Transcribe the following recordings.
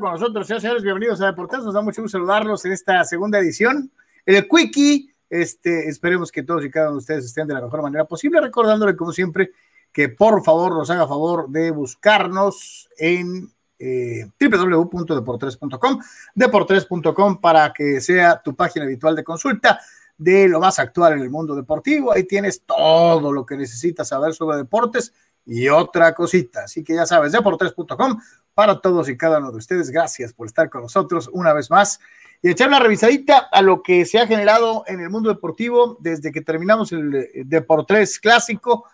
con nosotros, señores, bienvenidos a Deportes. Nos da mucho gusto saludarlos en esta segunda edición. El Quickie, este, esperemos que todos y cada uno de ustedes estén de la mejor manera posible, recordándole, como siempre, que por favor nos haga favor de buscarnos en eh, www.deportres.com, deportres.com para que sea tu página habitual de consulta de lo más actual en el mundo deportivo. Ahí tienes todo lo que necesitas saber sobre deportes y otra cosita. Así que ya sabes, deportes.com para todos y cada uno de ustedes. Gracias por estar con nosotros una vez más y echar una revisadita a lo que se ha generado en el mundo deportivo desde que terminamos el eh, Deportes clásico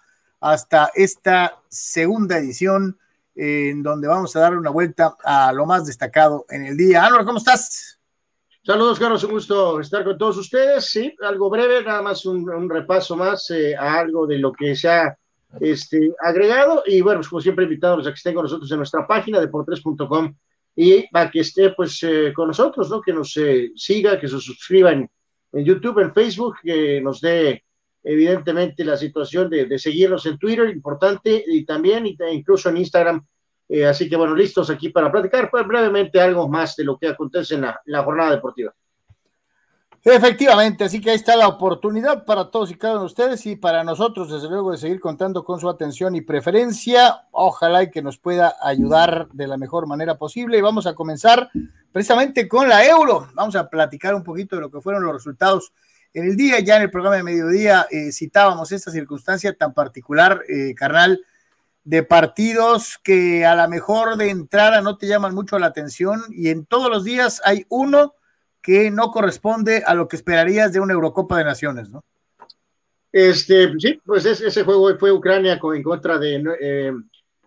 hasta esta segunda edición en donde vamos a dar una vuelta a lo más destacado en el día. Álvaro, ¿cómo estás? Saludos, Carlos, un gusto estar con todos ustedes. Sí, algo breve, nada más un, repaso más eh, a algo de lo que se ha este, agregado. Y bueno, pues como siempre, invitados a que estén con nosotros en nuestra página de por3.com y para que esté pues eh, con nosotros, ¿no? Que nos eh, siga, que se suscriban en YouTube, en Facebook, que nos dé evidentemente la situación de, seguirnos en Twitter, importante, y también incluso en Instagram. Eh, así que bueno, listos aquí para platicar pues, brevemente algo más de lo que acontece en la, jornada deportiva. Efectivamente, así que ahí está la oportunidad para todos y cada uno de ustedes y para nosotros, desde luego, de seguir contando con su atención y preferencia. Ojalá y que nos pueda ayudar de la mejor manera posible. Y vamos a comenzar precisamente con la euro. Vamos a platicar un poquito de lo que fueron los resultados en el día, ya en el programa de mediodía, eh, citábamos esta circunstancia tan particular, eh, carnal, de partidos que a lo mejor de entrada no te llaman mucho la atención y en todos los días hay uno que no corresponde a lo que esperarías de una Eurocopa de Naciones, ¿no? Este, sí, pues ese juego fue Ucrania en contra de eh,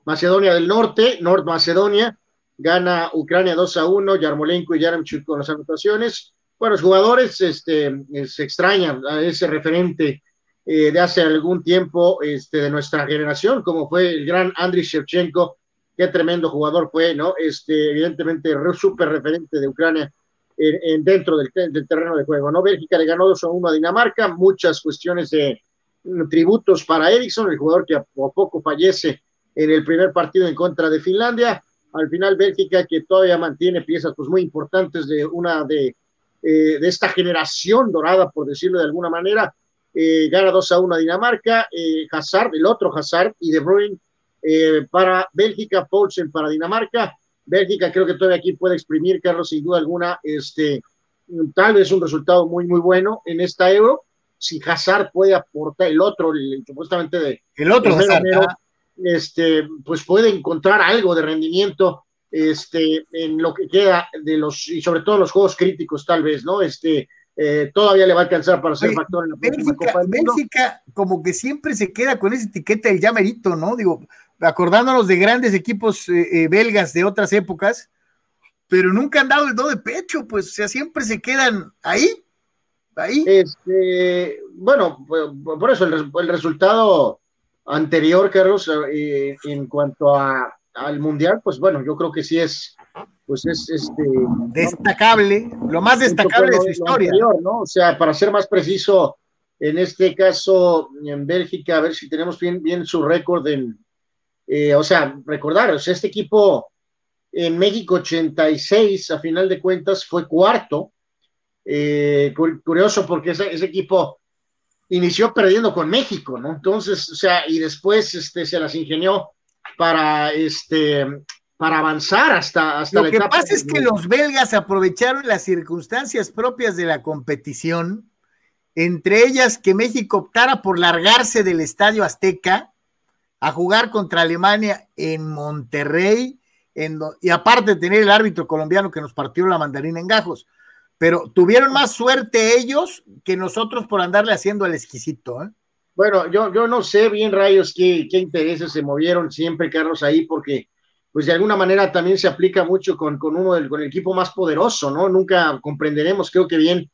Macedonia del Norte, Nord Macedonia, gana Ucrania 2 a 1, Yarmolenko y Yaramchuk con las anotaciones bueno, los jugadores este, eh, se extrañan a ese referente eh, de hace algún tiempo este, de nuestra generación, como fue el gran Andriy Shevchenko, qué tremendo jugador fue, ¿no? Este, evidentemente, súper referente de Ucrania en, dentro del, terreno de juego, ¿no? Bélgica le ganó 2 a 1 a Dinamarca, muchas cuestiones de mm, tributos para Ericsson, el jugador que a poco fallece en el primer partido en contra de Finlandia. Al final, Bélgica, que todavía mantiene piezas pues, muy importantes de una de eh, de esta generación dorada, por decirlo de alguna manera. Eh, gana 2 a 1 a Dinamarca, eh, Hazard, el otro Hazard, y De Bruyne para Bélgica, Paulsen para Dinamarca. Bélgica creo que todavía aquí puede exprimir, Carlos, sin duda alguna, este, tal vez un resultado muy, muy bueno en esta Euro. Si Hazard puede aportar el otro, supuestamente de... El otro Hazard, este, pues puede encontrar algo de rendimiento este, en lo que queda de los, y sobre todo los juegos críticos, tal vez, ¿no? Este, eh, todavía le va a alcanzar para ser factor en la próxima Copa del Mundo. Bélgica, como que siempre se queda con esa etiqueta del llamerito, ¿no? Digo, acordándonos de grandes equipos eh, eh, belgas de otras épocas, pero nunca han dado el do de pecho, pues, o sea, siempre se quedan ahí, ahí. Este, bueno, por eso el, el resultado anterior, Carlos, en cuanto a al mundial, pues bueno, yo creo que sí es, pues es este destacable, lo más destacable de su historia. ¿no? O sea, para ser más preciso, en este caso en Bélgica, a ver si tenemos bien, bien su récord en, eh, o sea, recordar, o sea, este equipo en México 86, a final de cuentas, fue cuarto. Eh, curioso porque ese, ese, equipo inició perdiendo con México, ¿no? Entonces, o sea, y después este, se las ingenió para este para avanzar hasta, hasta Lo que pasa es que los belgas aprovecharon las circunstancias propias de la competición, entre ellas que México optara por largarse del Estadio Azteca a jugar contra Alemania en Monterrey, y aparte tener el árbitro colombiano que nos partió la mandarina en gajos. Pero tuvieron más suerte ellos que nosotros por andarle haciendo al exquisito. ¿eh? Bueno, yo, yo no sé bien, Rayos, qué, qué intereses se movieron siempre, Carlos, ahí, porque pues de alguna manera también se aplica mucho con, con uno del con el equipo más poderoso, ¿no? Nunca comprenderemos, creo que bien,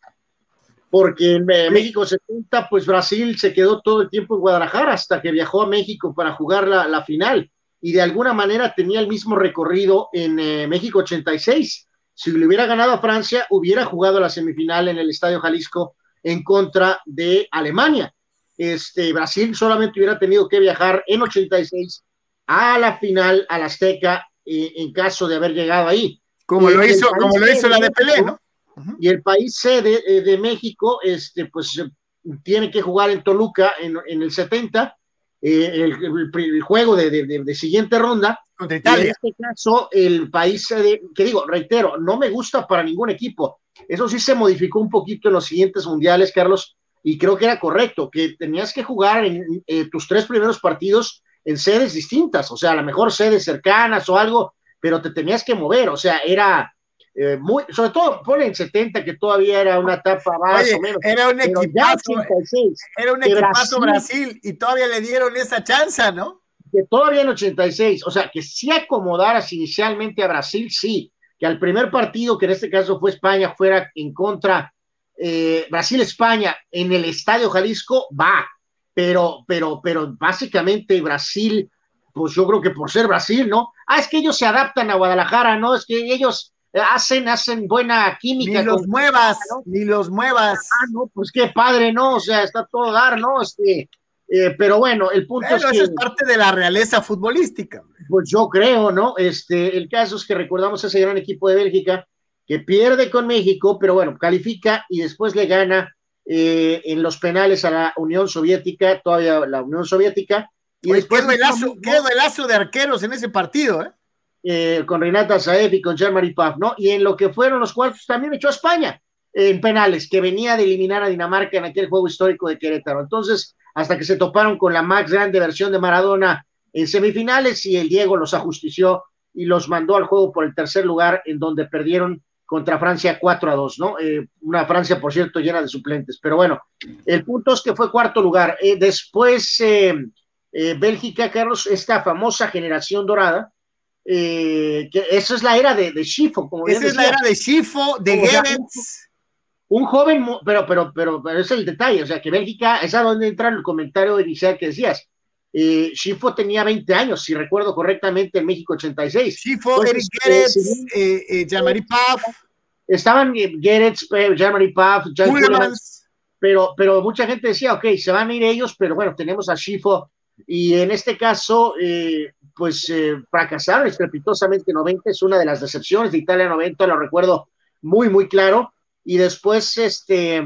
porque en México 70, pues Brasil se quedó todo el tiempo en Guadalajara hasta que viajó a México para jugar la, la final y de alguna manera tenía el mismo recorrido en eh, México 86. Si le hubiera ganado a Francia, hubiera jugado la semifinal en el Estadio Jalisco en contra de Alemania este, Brasil solamente hubiera tenido que viajar en 86 a la final, a la Azteca, en caso de haber llegado ahí. Como lo hizo, como lo hizo la de Pelé, ¿no? Y el país sede eh, de México, este, pues tiene que jugar en Toluca en, el 70, eh, el, juego de, siguiente ronda. Contra Italia. en este caso, el país sede, que digo, reitero, no me gusta para ningún equipo. Eso sí se modificó un poquito en los siguientes mundiales, Carlos, y creo que era correcto, que tenías que jugar en eh, tus tres primeros partidos en sedes distintas, o sea, a lo mejor sedes cercanas o algo, pero te tenías que mover, o sea, era eh, muy, sobre todo pone en 70 que todavía era una etapa más o menos. Era un equipazo, era un equipazo Brasil, y todavía le dieron esa chance, ¿no? Que todavía en 86, o sea, que si acomodaras inicialmente a Brasil, sí, que al primer partido, que en este caso fue España, fuera en contra eh, Brasil-España en el Estadio Jalisco, va, pero, pero, pero básicamente Brasil, pues yo creo que por ser Brasil, ¿no? Ah, es que ellos se adaptan a Guadalajara, ¿no? Es que ellos hacen, hacen buena química. Ni los muevas, ni los muevas. Ah, no, pues qué padre, ¿no? O sea, está todo dar, ¿no? Este, eh, pero bueno, el punto es que. es parte de la realeza futbolística. Pues yo creo, ¿no? Este, el caso es que recordamos ese gran equipo de Bélgica que pierde con México, pero bueno, califica y después le gana eh, en los penales a la Unión Soviética, todavía la Unión Soviética. Y después qué duelazo, de arqueros en ese partido, ¿eh? ¿Eh? con Renata Saef y con Jean-Marie Paf, ¿no? Y en lo que fueron los cuartos también echó a España en penales, que venía de eliminar a Dinamarca en aquel juego histórico de Querétaro. Entonces, hasta que se toparon con la más grande versión de Maradona en semifinales y el Diego los ajustició y los mandó al juego por el tercer lugar, en donde perdieron contra Francia 4 a 2, ¿no? Eh, una Francia, por cierto, llena de suplentes. Pero bueno, el punto es que fue cuarto lugar. Eh, después, eh, Bélgica, Carlos, esta famosa generación dorada, que esa es la era de, de Schifo, como Esa es la era de Schifo, de Goebbels. Un, joven, pero, pero, pero, pero es el detalle, o sea, que Bélgica, es a donde entra el comentario inicial que decías. Eh, Schifo tenía 20 años, si recuerdo correctamente, en México 86. Schifo, Eric Geretz, eh, eh, Jean-Marie Paf. Estaban Geretz, Jean-Marie Paf, pero, pero mucha gente decía, ok, se van a ir ellos, pero bueno, tenemos a Schifo, y en este caso, pues fracasaron estrepitosamente 90, es una de las decepciones de Italia 90, lo recuerdo muy, muy claro, y después este,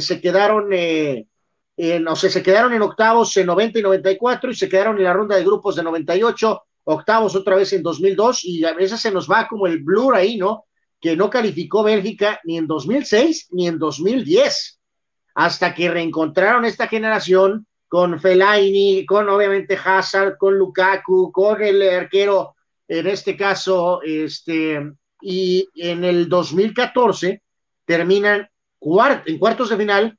se quedaron no sé, se quedaron en octavos en 90 y 94 y se quedaron en la ronda de grupos de 98, octavos otra vez en 2002 y a veces se nos va como el blur ahí, ¿no? Que no calificó Bélgica ni en 2006 ni en 2010, hasta que reencontraron esta generación con Fellaini, con obviamente Hazard, con Lukaku, con el arquero, en este caso, este, y en el 2014 terminan en cuartos de final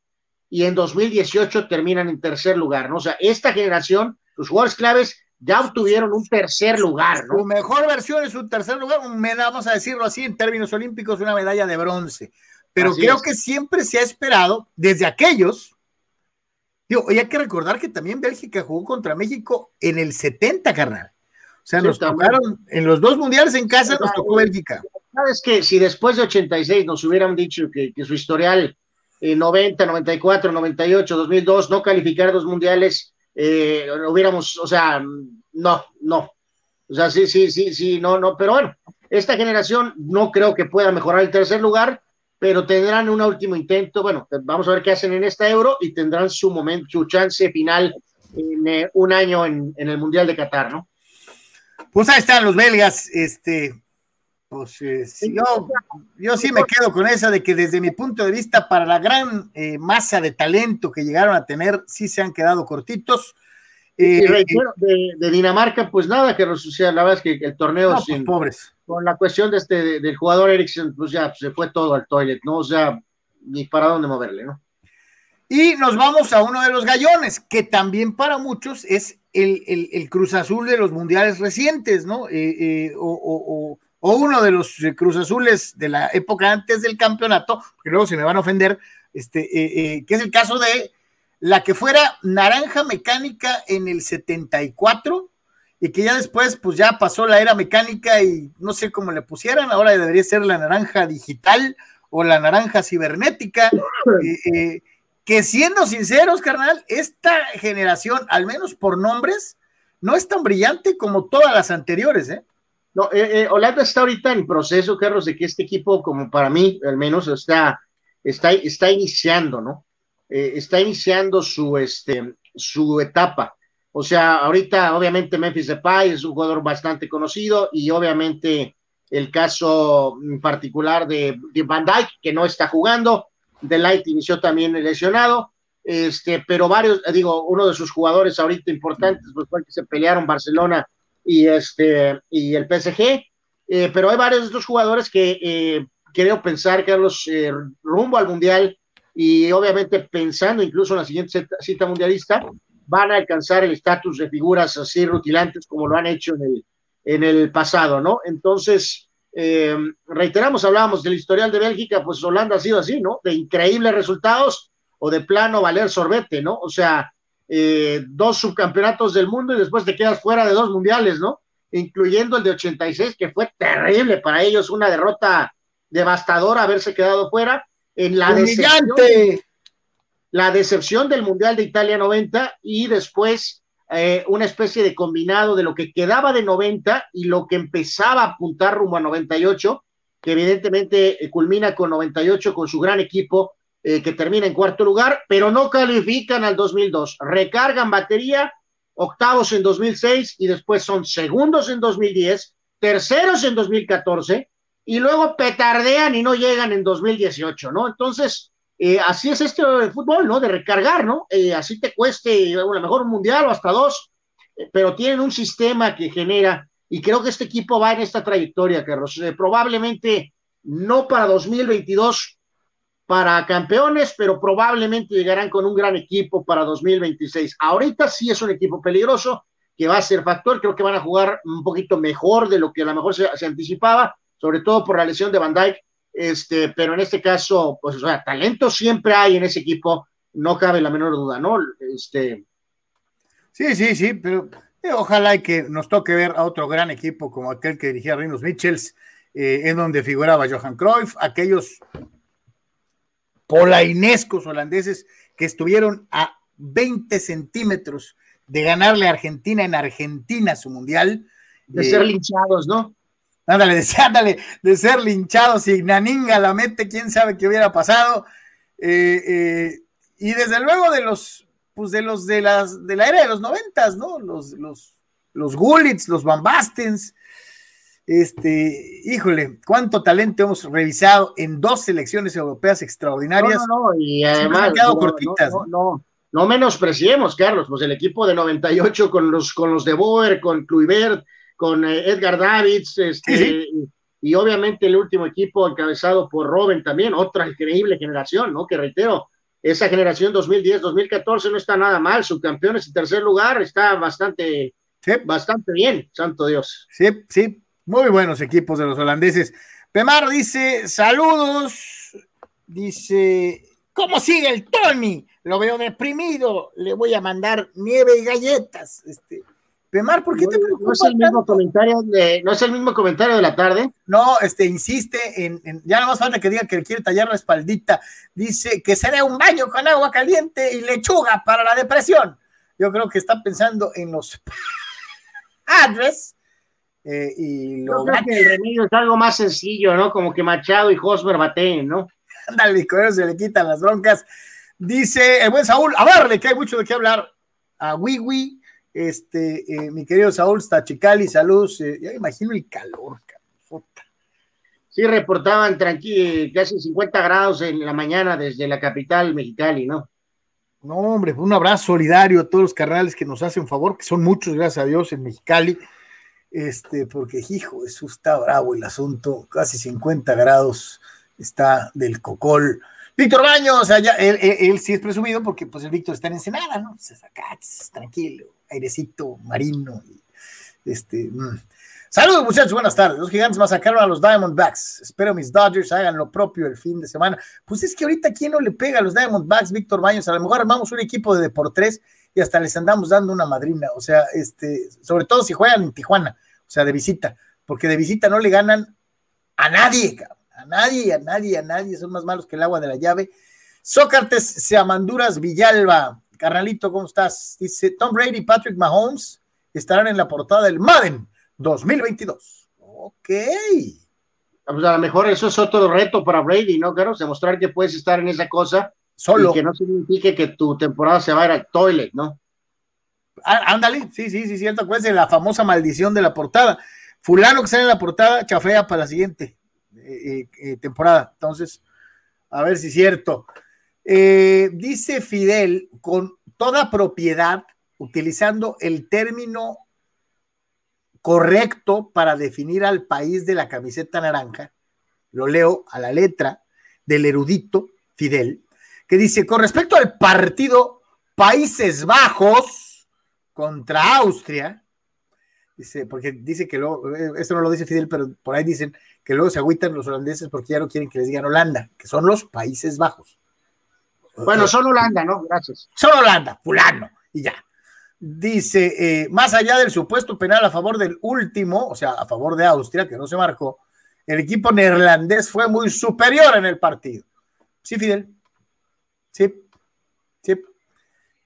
y en 2018 terminan en tercer lugar, ¿no? O sea, esta generación, los jugadores claves ya obtuvieron un tercer lugar, ¿no? Su mejor versión es un tercer lugar, vamos a decirlo así, en términos olímpicos, una medalla de bronce. Pero creo que siempre se ha esperado, desde aquellos, digo, y hay que recordar que también Bélgica jugó contra México en el 70, carnal. O sea, nos tocaron, en los dos mundiales en casa nos tocó Bélgica. Sabes que si después de 86 nos hubieran dicho que su historial 90, 94, 98, 2002, no calificar dos mundiales, eh, hubiéramos, o sea, no, no. O sea, sí, sí, sí, sí, no, no, pero bueno, esta generación no creo que pueda mejorar el tercer lugar, pero tendrán un último intento. Bueno, vamos a ver qué hacen en esta euro y tendrán su momento, su chance final en eh, un año en, en, el Mundial de Qatar, ¿no? Pues ahí están los belgas, este, pues eh, yo, yo, sí me quedo con esa de que desde mi punto de vista, para la gran eh, masa de talento que llegaron a tener, sí se han quedado cortitos. De, Dinamarca, pues nada que suceda, la verdad es que el torneo pues sin, pobres. Con la cuestión de este del jugador Eriksen, pues ya se fue todo al toilet, ¿no? O sea, ni para dónde moverle, ¿no? Y nos vamos a uno de los gallones, que también para muchos es el, el, Cruz Azul de los mundiales recientes, ¿no? o, o uno de los eh, Cruz Azules de la época antes del campeonato, que luego se me van a ofender, este, eh, eh, que es el caso de la que fuera naranja mecánica en el 74 y que ya después pues ya pasó la era mecánica y no sé cómo le pusieran, ahora debería ser la naranja digital o la naranja cibernética, que siendo sinceros, carnal, esta generación, al menos por nombres, no es tan brillante como todas las anteriores, ¿eh? No, eh, Holanda está ahorita en proceso, Carlos, de que este equipo, como para mí, al menos, está, está, está iniciando, ¿no? está iniciando su, este, su etapa. O sea, ahorita, obviamente, Memphis Depay es un jugador bastante conocido y obviamente el caso particular de, Van Dyke, que no está jugando, Delight inició también lesionado, este, pero varios, digo, uno de sus jugadores ahorita importantes, pues fue que se pelearon Barcelona y este y el PSG, eh, pero hay varios de estos jugadores que eh, creo pensar, Carlos, eh, rumbo al Mundial y obviamente pensando incluso en la siguiente cita mundialista, van a alcanzar el estatus de figuras así rutilantes como lo han hecho en el, en el pasado, ¿no? Entonces, eh, reiteramos, hablábamos del historial de Bélgica, pues Holanda ha sido así, ¿no? De increíbles resultados o de plano valer sorbete, ¿no? O sea, eh, dos subcampeonatos del mundo y después te quedas fuera de dos mundiales, ¿no? Incluyendo el de 86, que fue terrible para ellos, una derrota devastadora haberse quedado fuera. En la decepción, la decepción del Mundial de Italia 90 y después eh, una especie de combinado de lo que quedaba de 90 y lo que empezaba a apuntar rumbo a 98, que evidentemente eh, culmina con 98 con su gran equipo eh, que termina en cuarto lugar, pero no califican al 2002. Recargan batería, octavos en 2006 y después son segundos en 2010, terceros en 2014 y luego petardean y no llegan en 2018, ¿no? Entonces, eh, así es este fútbol, ¿no? De recargar, ¿no? Eh, así te cueste a lo mejor un mundial o hasta dos, eh, pero tienen un sistema que genera, y creo que este equipo va en esta trayectoria, Carlos. probablemente no para 2022 para campeones, pero probablemente llegarán con un gran equipo para 2026. Ahorita sí es un equipo peligroso que va a ser factor, creo que van a jugar un poquito mejor de lo que a lo mejor se, se anticipaba, sobre todo por la lesión de Van Dyke este, pero en este caso, pues, o sea, talento siempre hay en ese equipo, no cabe la menor duda, ¿no? Este. Sí, sí, sí, pero eh, ojalá que nos toque ver a otro gran equipo como aquel que dirigía Rinos Michels, eh, en donde figuraba Johan Cruyff, aquellos polainescos holandeses que estuvieron a 20 centímetros de ganarle a Argentina en Argentina su mundial. De ser eh, linchados, ¿no? Ándale, de, ándale, de ser linchado, si Naninga la mete, quién sabe qué hubiera pasado. Eh, eh, y desde luego de los, pues de los de las de la era de los noventas, ¿no? Los, los, los Gullits, los Bambastens. Este, híjole, cuánto talento hemos revisado en dos selecciones europeas extraordinarias. No, no, y además, no, cortitas. No, no, menospreciemos, Carlos, pues el equipo de 98 con los, con los de Boer, con Kluivert, con eh, Edgar Davids, este, y obviamente el último equipo encabezado por Robin también, otra increíble generación, ¿no? Que reitero, esa generación 2010-2014 no está nada mal, subcampeones en tercer lugar, está bastante, bastante bien, santo Dios. Sí, sí, muy buenos equipos de los holandeses. Pemar dice, saludos, dice, ¿cómo sigue el Tony? Lo veo deprimido, le voy a mandar nieve y galletas. Este, Pemar, ¿por qué te? No es el mismo comentario de, no es el mismo comentario de la tarde. No, este insiste en, ya no más falta que diga que le quiere tallar la espaldita. Dice que se dé un baño con agua caliente y lechuga para la depresión. Yo creo que está pensando en los padres. Eh, y lo creo que el remedio es algo más sencillo, ¿no? Como que Machado y Hosmer baten, ¿no? Ándale, con eso se le quitan las broncas. Dice el buen Saúl, a verle, que hay mucho de qué hablar. A Wiwi este, eh, mi querido Saúl Stachicali, saludos. Eh, ya imagino el calor, puta. Sí, reportaban tranquilo, casi 50 grados en la mañana desde la capital Mexicali, ¿no? No, hombre, un abrazo solidario a todos los carnales que nos hacen favor, que son muchos, gracias a Dios, en Mexicali. Este, porque, hijo, eso está bravo el asunto, casi 50 grados está del cocol. Víctor Baños, sea, él, sí es presumido porque pues el Víctor está en Ensenada, ¿no? Entonces acá, tranquilo airecito marino. Este, mm. Saludos muchachos, buenas tardes. Los gigantes masacraron a los Diamondbacks. Espero mis Dodgers hagan lo propio el fin de semana. Pues es que ahorita quién no le pega a los Diamondbacks, Víctor Baños. A lo mejor armamos un equipo de Deportes y hasta les andamos dando una madrina. O sea, este, sobre todo si juegan en Tijuana, o sea, de visita, porque de visita no le ganan a nadie, a nadie, a nadie, a nadie. Son más malos que el agua de la llave. Sócrates Seamanduras Villalba. Carnalito, ¿cómo estás? Dice Tom Brady y Patrick Mahomes estarán en la portada del Madden 2022. Ok. Pues a lo mejor eso es otro reto para Brady, ¿no, Carlos? Demostrar que puedes estar en esa cosa. Solo. Y que no signifique que tu temporada se va a ir al toilet, ¿no? Ah, ándale, sí, sí, sí, cierto. Acuérdense de la famosa maldición de la portada. Fulano que sale en la portada, chafea para la siguiente eh, eh, temporada. Entonces, a ver si es cierto. Eh, dice Fidel, con toda propiedad, utilizando el término correcto para definir al país de la camiseta naranja, lo leo a la letra del erudito Fidel, que dice, con respecto al partido Países Bajos contra Austria, dice, porque dice que luego, eh, esto no lo dice Fidel, pero por ahí dicen que luego se agüitan los holandeses porque ya no quieren que les digan Holanda, que son los Países Bajos. Bueno, son Holanda, ¿no? Gracias. Son Holanda, fulano, y ya. Dice, eh, más allá del supuesto penal a favor del último, o sea, a favor de Austria, que no se marcó, el equipo neerlandés fue muy superior en el partido. Sí, Fidel. Sí, sí.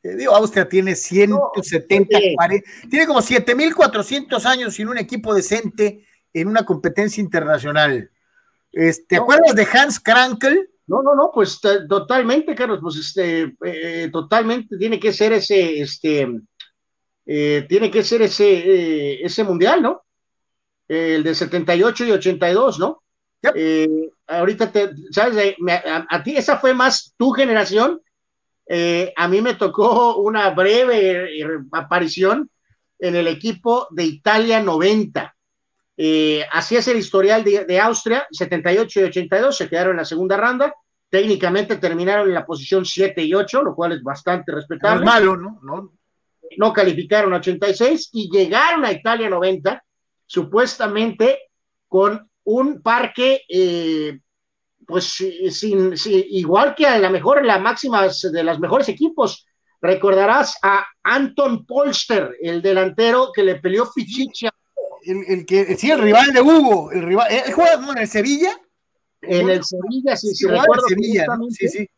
Eh, digo, Austria tiene 170, tiene como 7.400 años sin un equipo decente en una competencia internacional. Este, ¿Te acuerdas de Hans Krankel? No, no, no, pues totalmente, Carlos, pues este, eh, totalmente tiene que ser ese, este, eh, tiene que ser ese, eh, ese mundial, ¿no? el de 78 y 82, ¿no? ahorita te, ¿sabes? a, ti esa fue más tu generación. a mí me tocó una breve aparición en el equipo de Italia 90. Así es el historial de, de, Austria, 78 y 82 se quedaron en la segunda ronda. Técnicamente terminaron en la posición 7 y 8, lo cual es bastante respetable. No es malo, ¿no? no no calificaron 86 y llegaron a Italia 90, supuestamente con un parque, eh, pues sin, igual que a la mejor, la máxima de los mejores equipos. Recordarás a Anton Polster, el delantero que le peleó Pichicha. El, que, sí, el rival de Hugo, el rival, ¿él juega en el Sevilla? En el Sevilla, sí, sí, recuerdo. Sevilla, sí, sí.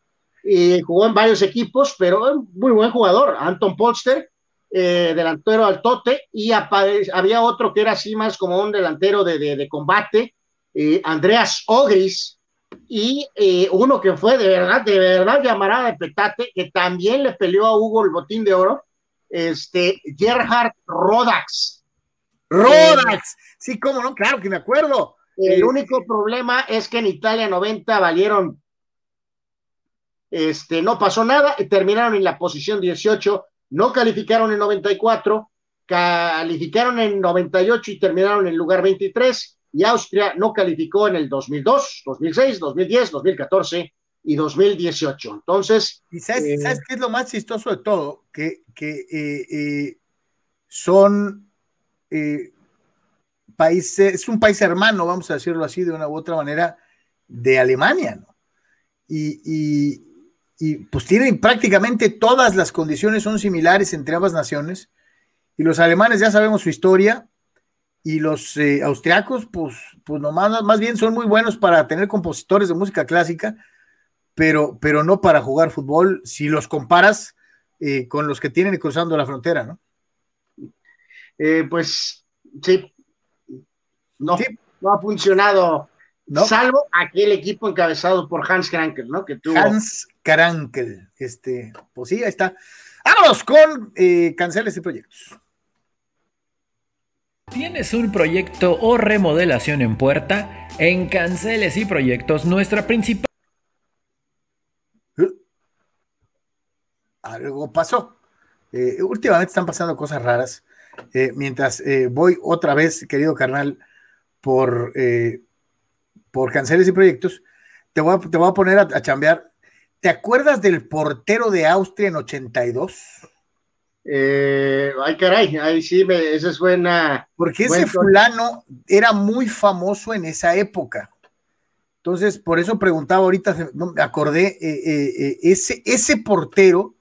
Y jugó en varios equipos, pero muy buen jugador, Anton Polster eh, delantero al tote, y había otro que era así más como un delantero de, combate, eh, Andreas Ogris, y eh, uno que fue de verdad, de verdad llamará de petate, que también le peleó a Hugo el botín de oro, este, Gerhard Rodax. Rodax, sí, cómo no, claro que me acuerdo. El único problema es que en Italia 90 valieron, este, no pasó nada, y terminaron en la posición 18 no calificaron en 94, calificaron en 98 y terminaron en lugar 23, y Austria no calificó en el 2002, 2006, 2010, 2014 y 2018. Entonces... ¿Y sabes, eh, qué es lo más chistoso de todo? Que, que eh, eh, son países, es un país hermano, vamos a decirlo así de una u otra manera, de Alemania, ¿no? y, y pues tienen prácticamente todas las condiciones son similares entre ambas naciones. Y los alemanes ya sabemos su historia y los eh, austriacos, pues, pues nomás, más bien son muy buenos para tener compositores de música clásica, pero, pero no para jugar fútbol si los comparas eh, con los que tienen cruzando la frontera, ¿no? Eh, pues sí, no, no ha funcionado Salvo aquel equipo encabezado por Hans Krankel, ¿no? Que tuvo... Hans Krankel, este, pues sí, ahí está. Vámonos con eh, canceles y proyectos. ¿Tienes un proyecto o remodelación en puerta? En Canceles y Proyectos, nuestra principal... Algo pasó. Eh, últimamente están pasando cosas raras. Eh, mientras eh, voy otra vez, querido carnal, por por canceles y proyectos, te voy a, te voy a poner a, chambear. ¿Te acuerdas del portero de Austria en 82? Eh, ay, caray, ahí sí, me, suena. Porque ese fulano era muy famoso en esa época. Entonces, por eso preguntaba ahorita, me acordé, eh, eh, ese, ese portero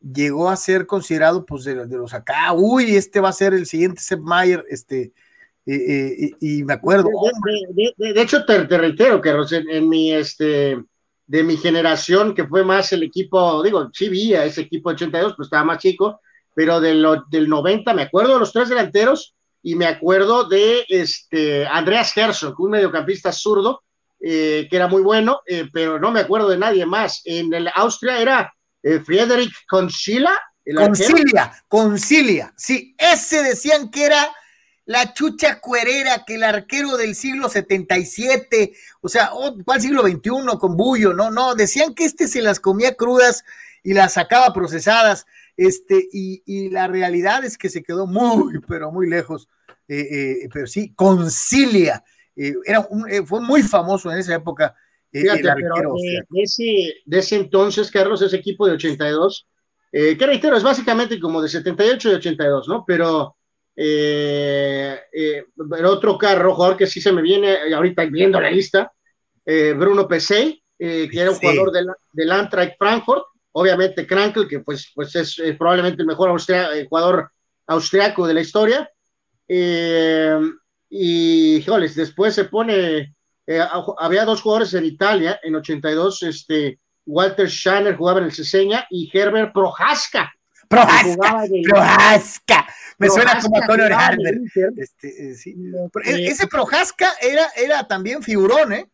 llegó a ser considerado, pues, de, los acá, uy, este va a ser el siguiente Sepp Mayer, este, y, me acuerdo. De, hecho, te, reitero que en, mi este de mi generación, que fue más el equipo, digo, sí vi a ese equipo 82, pues estaba más chico, pero del 90, me acuerdo de los tres delanteros, y me acuerdo de este Andreas Herzog, un mediocampista zurdo, eh, que era muy bueno, eh, pero no me acuerdo de nadie más. En el Austria era eh, Friedrich. Concilia, Concilia, sí, ese decían que era la chucha cuerera, que el arquero del siglo 77, o sea, oh, ¿cuál siglo XXI con Bullo? No, no, decían que este se las comía crudas y las sacaba procesadas, este, y, la realidad es que se quedó muy, pero muy lejos, pero sí, Concilia, eh, era eh, fue muy famoso en esa época. Eh, pero de, ese, de ese entonces, Carlos, ese equipo de 82, que reitero, es básicamente como de 78 y 82, ¿no? Pero el otro carro, jugador que sí se me viene ahorita viendo la lista, Bruno Pesey, que era un jugador del, del Frankfurt, obviamente Krankel, que pues, pues es, probablemente el mejor jugador austriaco de la historia. Eh, y, joles, después se pone, eh, había dos jugadores en Italia, en 82, este, Walter Schanner jugaba en el Ceseña y Herbert Prohaska. Prohaska, Me suena como a Conor Harder. Este, eh, sí. E, ese Prohaska era, era también figurón, ¿eh?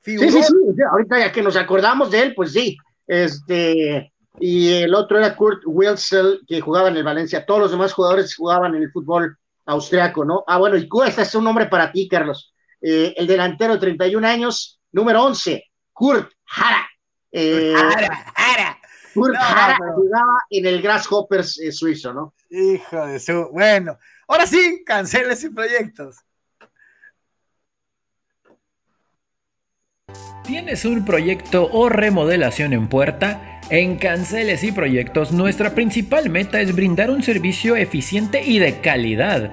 Figurón. Sí, sí, sí. Ahorita ya que nos acordamos de él, pues sí. Este, y el otro era Kurt Wilsel, que jugaba en el Valencia. Todos los demás jugadores jugaban en el fútbol austriaco, ¿no? Ah, bueno, y este es un nombre para ti, Carlos. Eh, el delantero de 31 años, número 11, Kurt Hara. Eh, Hara, Kurt Hara jugaba en el Grasshoppers eh, suizo, ¿no? Hijo de su. Bueno, ahora sí, cancela ese proyectos. ¿Tienes un proyecto o remodelación en puerta? En Canceles y Proyectos, nuestra principal meta es brindar un servicio eficiente y de calidad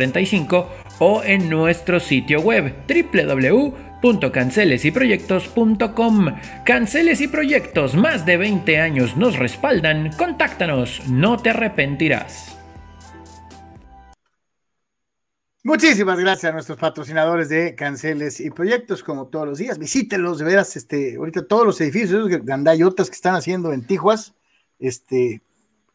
o en nuestro sitio web www.cancelesyproyectos.com. Canceles y Proyectos, más de 20 años nos respaldan. Contáctanos, no te arrepentirás. Muchísimas gracias a nuestros patrocinadores de Canceles y Proyectos, como todos los días. Visítenlos, de veras, este, ahorita todos los edificios gandayotas que están haciendo en Tijuas, este,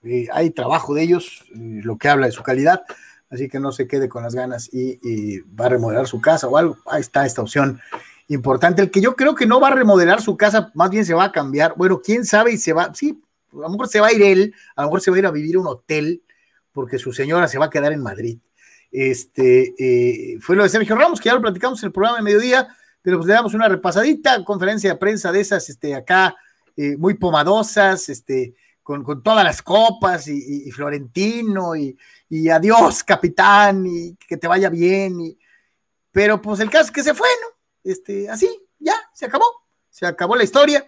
eh, hay trabajo de ellos, eh, lo que habla de su calidad así que no se quede con las ganas y, va a remodelar su casa o algo. Ahí está esta opción importante. El que yo creo que no va a remodelar su casa, más bien se va a cambiar. Bueno, quién sabe y se va, sí, a lo mejor se va a ir él, a lo mejor se va a ir a vivir a un hotel porque su señora se va a quedar en Madrid. Este eh, fue lo de Sergio Ramos, que ya lo platicamos en el programa de mediodía, pero pues le damos una repasadita, conferencia de prensa de esas, este, acá, eh, muy pomadosas, este, con, todas las copas y Florentino y, y adiós, capitán, y que te vaya bien. Y... Pero pues el caso es que se fue, ¿no? Este, así, ya, se acabó, se acabó la historia.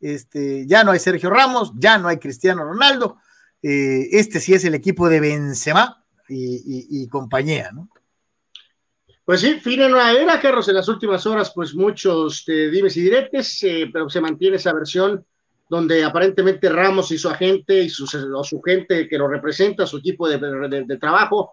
Este, ya no hay Sergio Ramos, ya no hay Cristiano Ronaldo. Eh, este sí es el equipo de Benzema y, compañía, ¿no? Pues sí, fin en una era, Carlos, en las últimas horas, pues muchos te dimes y diretes, eh, pero se mantiene esa versión donde aparentemente Ramos y su agente y su, su gente que lo representa, su equipo de, trabajo,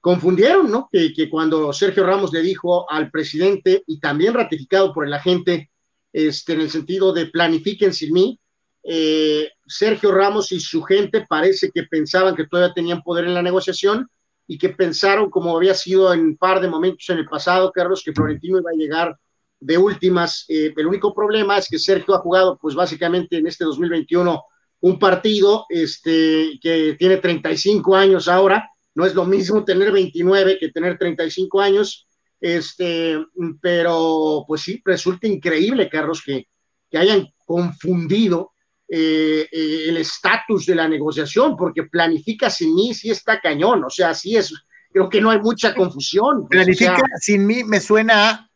confundieron, ¿no? Que, que, cuando Sergio Ramos le dijo al presidente y también ratificado por el agente, este, en el sentido de planifiquen sin mí, eh, Sergio Ramos y su gente parece que pensaban que todavía tenían poder en la negociación y que pensaron, como había sido en un par de momentos en el pasado, Carlos, que Florentino iba a llegar de últimas. Eh, el único problema es que Sergio ha jugado, pues básicamente en este 2021, un partido este, que tiene 35 años ahora. No es lo mismo tener 29 que tener 35 años. Este, pero pues sí, resulta increíble, Carlos, que, que hayan confundido eh, eh, el estatus de la negociación, porque planifica sin mí, sí está cañón. O sea, sí es, creo que no hay mucha confusión. Pues, planifica sin mí me suena a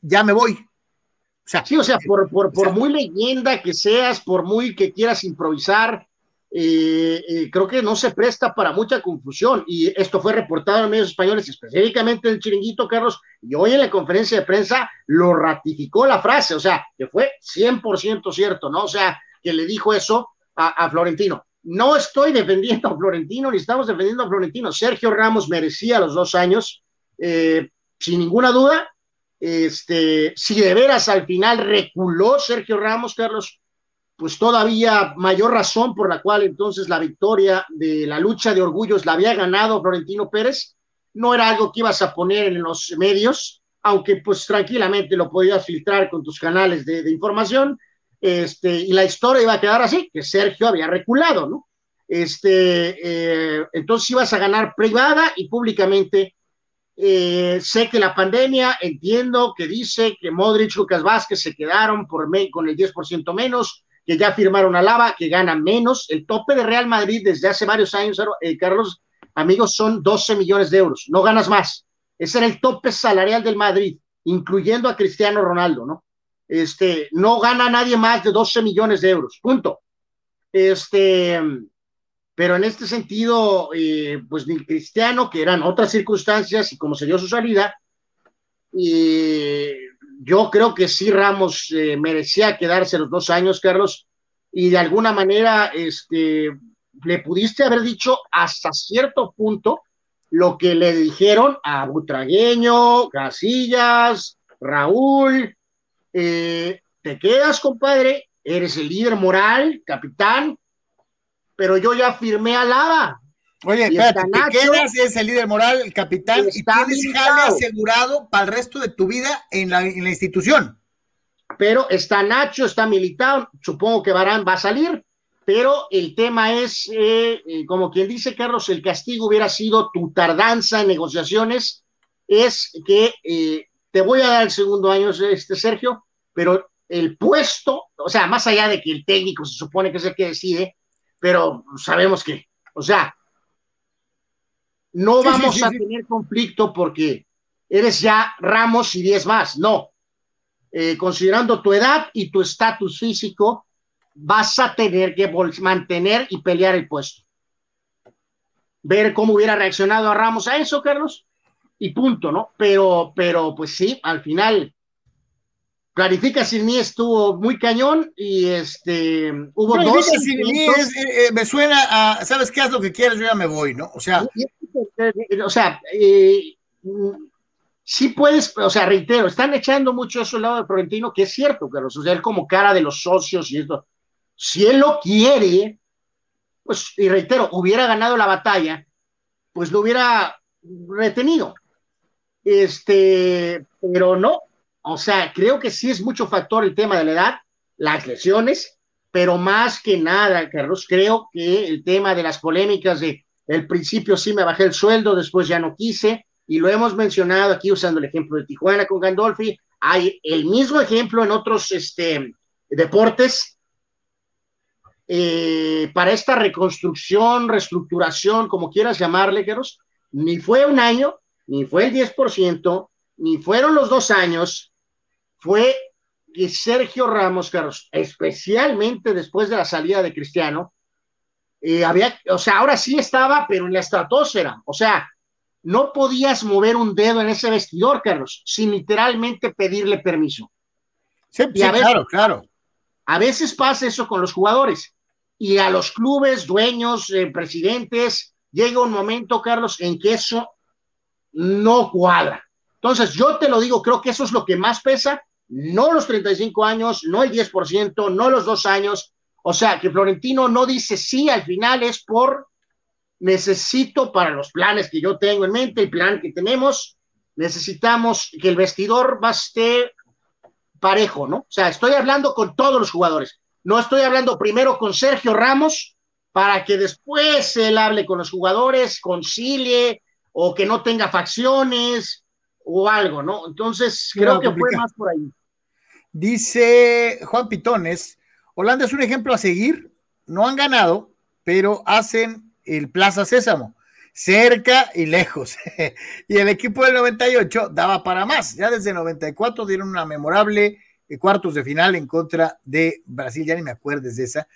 ya me voy. O sea, sí, o sea, por, por, por muy leyenda que seas, por muy que quieras improvisar, creo que no se presta para mucha confusión y esto fue reportado en medios españoles, específicamente en el chiringuito, Carlos, y hoy en la conferencia de prensa lo ratificó la frase, o sea, que fue 100% cierto, ¿no? O sea, que le dijo eso a, a Florentino. No estoy defendiendo a Florentino, ni estamos defendiendo a Florentino. Sergio Ramos merecía los dos años, eh, sin ninguna duda. Este, si de veras al final reculó Sergio Ramos, Carlos, pues todavía mayor razón por la cual entonces la victoria de la lucha de orgullos la había ganado Florentino Pérez. No era algo que ibas a poner en los medios, aunque pues tranquilamente lo podías filtrar con tus canales de, información este, y la historia iba a quedar así, que Sergio había reculado, ¿no? Este, eh, entonces ibas a ganar privada y públicamente. Eh, sé que la pandemia, entiendo que dice que Modric, Lucas Vázquez se quedaron por con el 10% menos, que ya firmaron a Lava, que ganan menos. El tope de Real Madrid desde hace varios años, eh, Carlos, amigos, son 12 millones de euros. No ganas más. Ese era el tope salarial del Madrid, incluyendo a Cristiano Ronaldo, ¿no? Este, no gana nadie más de 12 millones de euros, punto. Este, pero en este sentido, eh, pues ni Cristiano, que eran otras circunstancias y como se dio su salida, y yo creo que sí Ramos eh, merecía quedarse los dos años, Carlos, y de alguna manera, este, le pudiste haber dicho hasta cierto punto lo que le dijeron a Butragueño, Casillas, Raúl, eh, te quedas, compadre, eres el líder moral, capitán, pero yo ya firmé a Lava. Oye, espérate, te quedas, eres el líder moral, el capitán, y tienes jale asegurado para el resto de tu vida en la, en la institución. Pero está Nacho, está militado, supongo que Barán va a salir, pero el tema es, eh, eh, como quien dice Carlos, el castigo hubiera sido tu tardanza en negociaciones, es que te voy a dar el segundo año, este Sergio, pero el puesto, o sea, más allá de que el técnico se supone que es el que decide, pero sabemos que, o sea, no vamos a tener conflicto porque eres ya Ramos y 10 más, no. Eh, considerando tu edad y tu estatus físico, vas a tener que mantener y pelear el puesto. Ver cómo hubiera reaccionado a Ramos a eso, Carlos y punto, ¿no? Pero, pero pues sí, al final, Clarifica sin mí estuvo muy cañón y este hubo dos. Sin mí es, eh, eh, me suena a, ¿sabes qué? Haz lo que quieras, yo ya me voy, ¿no? O sea. O sea, eh, sí puedes, o sea, reitero, están echando mucho eso al lado de Florentino, que es cierto, Carlos, o sea, él como cara de los socios y esto. Si él lo quiere, pues, y reitero, hubiera ganado la batalla, pues lo hubiera retenido. Este, pero no, o sea, creo que sí es mucho factor el tema de la edad, las lesiones, pero más que nada, Carlos, creo que el tema de las polémicas de el principio sí me bajé el sueldo, después ya no quise, y lo hemos mencionado aquí usando el ejemplo de Tijuana con Gandolfi, hay el mismo ejemplo en otros este, deportes. Eh, para esta reconstrucción, reestructuración, como quieras llamarle, Carlos, ni fue un año, ni fue el 10%, ni fueron los dos años, fue que Sergio Ramos, Carlos, especialmente después de la salida de Cristiano, eh, había, o sea, ahora sí estaba, pero en la estratosfera, o sea, no podías mover un dedo en ese vestidor, Carlos, sin literalmente pedirle permiso. Sí, claro, claro. A veces pasa eso con los jugadores y a los clubes, dueños, eh, presidentes, llega un momento, Carlos, en que eso no cuadra. Entonces, yo te lo digo, creo que eso es lo que más pesa, no los 35 años, no el 10%, no los dos años. O sea, que Florentino no dice sí, al final es por necesito para los planes que yo tengo en mente, el plan que tenemos, necesitamos que el vestidor esté parejo, ¿no? O sea, estoy hablando con todos los jugadores. No estoy hablando primero con Sergio Ramos para que después él hable con los jugadores, concilie, o que no tenga facciones o algo, ¿no? Entonces, creo que fue más por ahí. Dice Juan Pitones, Holanda es un ejemplo a seguir, no han ganado, pero hacen el Plaza Sésamo, cerca y lejos. y el equipo del 98 daba para más, ya desde el 94 dieron una memorable eh, cuartos de final en contra de Brasil, ya ni me acuerdes de esa.